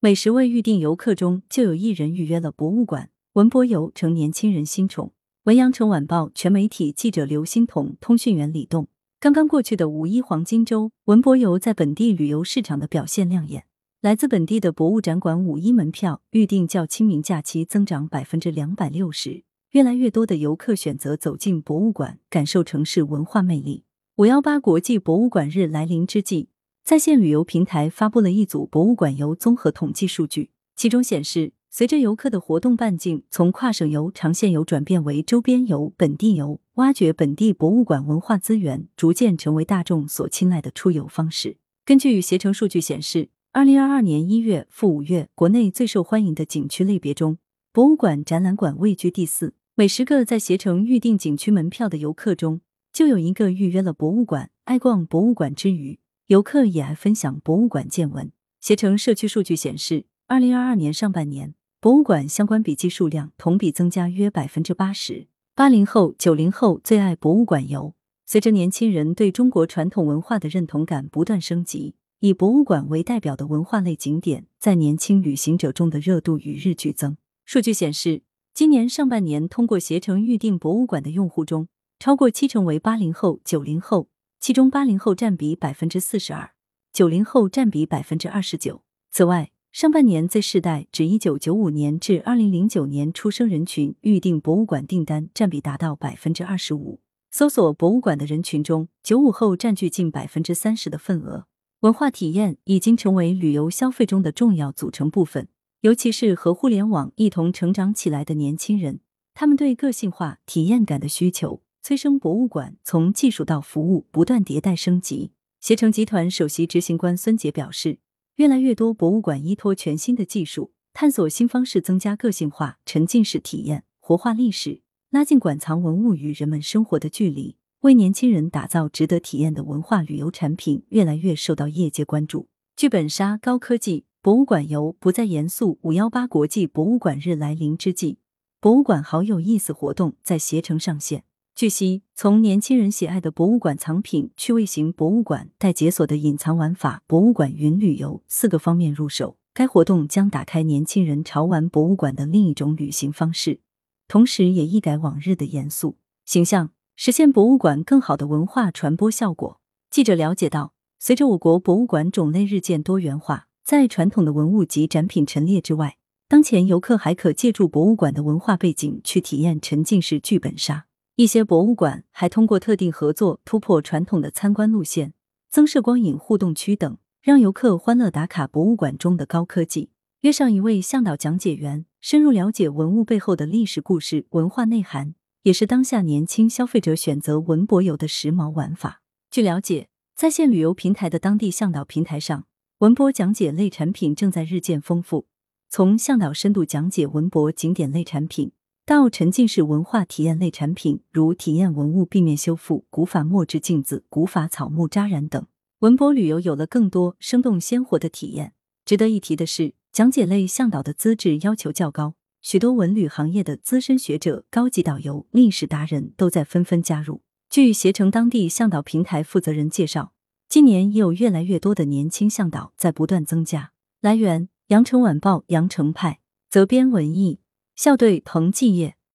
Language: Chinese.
每十位预定游客中就有一人预约了博物馆，文博游成年轻人新宠。文阳城晚报全媒体记者刘欣彤，通讯员李栋。刚刚过去的五一黄金周，文博游在本地旅游市场的表现亮眼。来自本地的博物展馆五一门票预订较清明假期增长百分之两百六十，越来越多的游客选择走进博物馆，感受城市文化魅力。五幺八国际博物馆日来临之际，在线旅游平台发布了一组博物馆游综合统计数据，其中显示，随着游客的活动半径从跨省游、长线游转变为周边游、本地游，挖掘本地博物馆文化资源逐渐成为大众所青睐的出游方式。根据携程数据显示。二零二二年一月赴五月，国内最受欢迎的景区类别中，博物馆、展览馆位居第四。每十个在携程预订景区门票的游客中，就有一个预约了博物馆。爱逛博物馆之余，游客也爱分享博物馆见闻。携程社区数据显示，二零二二年上半年，博物馆相关笔记数量同比增加约百分之八十。八零后、九零后最爱博物馆游。随着年轻人对中国传统文化的认同感不断升级。以博物馆为代表的文化类景点，在年轻旅行者中的热度与日俱增。数据显示，今年上半年通过携程预订博物馆的用户中，超过七成为八零后、九零后，其中八零后占比百分之四十二，九零后占比百分之二十九。此外，上半年 Z 世代指一九九五年至二零零九年出生人群预订博物馆订单占比达到百分之二十五。搜索博物馆的人群中，九五后占据近百分之三十的份额。文化体验已经成为旅游消费中的重要组成部分，尤其是和互联网一同成长起来的年轻人，他们对个性化体验感的需求，催生博物馆从技术到服务不断迭代升级。携程集团首席执行官孙杰表示，越来越多博物馆依托全新的技术，探索新方式，增加个性化沉浸式体验，活化历史，拉近馆藏文物与人们生活的距离。为年轻人打造值得体验的文化旅游产品，越来越受到业界关注。剧本杀高科技博物馆游不再严肃。五幺八国际博物馆日来临之际，博物馆好有意思活动在携程上线。据悉，从年轻人喜爱的博物馆藏品、趣味型博物馆、待解锁的隐藏玩法、博物馆云旅游四个方面入手，该活动将打开年轻人潮玩博物馆的另一种旅行方式，同时也一改往日的严肃形象。实现博物馆更好的文化传播效果。记者了解到，随着我国博物馆种类日渐多元化，在传统的文物及展品陈列之外，当前游客还可借助博物馆的文化背景去体验沉浸式剧本杀。一些博物馆还通过特定合作突破传统的参观路线，增设光影互动区等，让游客欢乐打卡博物馆中的高科技。约上一位向导讲解员，深入了解文物背后的历史故事、文化内涵。也是当下年轻消费者选择文博游的时髦玩法。据了解，在线旅游平台的当地向导平台上，文博讲解类产品正在日渐丰富。从向导深度讲解文博景点类产品，到沉浸式文化体验类产品，如体验文物避面修复、古法墨制镜子、古法草木扎染等，文博旅游有了更多生动鲜活的体验。值得一提的是，讲解类向导的资质要求较高。许多文旅行业的资深学者、高级导游、历史达人都在纷纷加入。据携程当地向导平台负责人介绍，今年也有越来越多的年轻向导在不断增加。来源：羊城晚报羊城派，责编：文艺，校对：彭继业。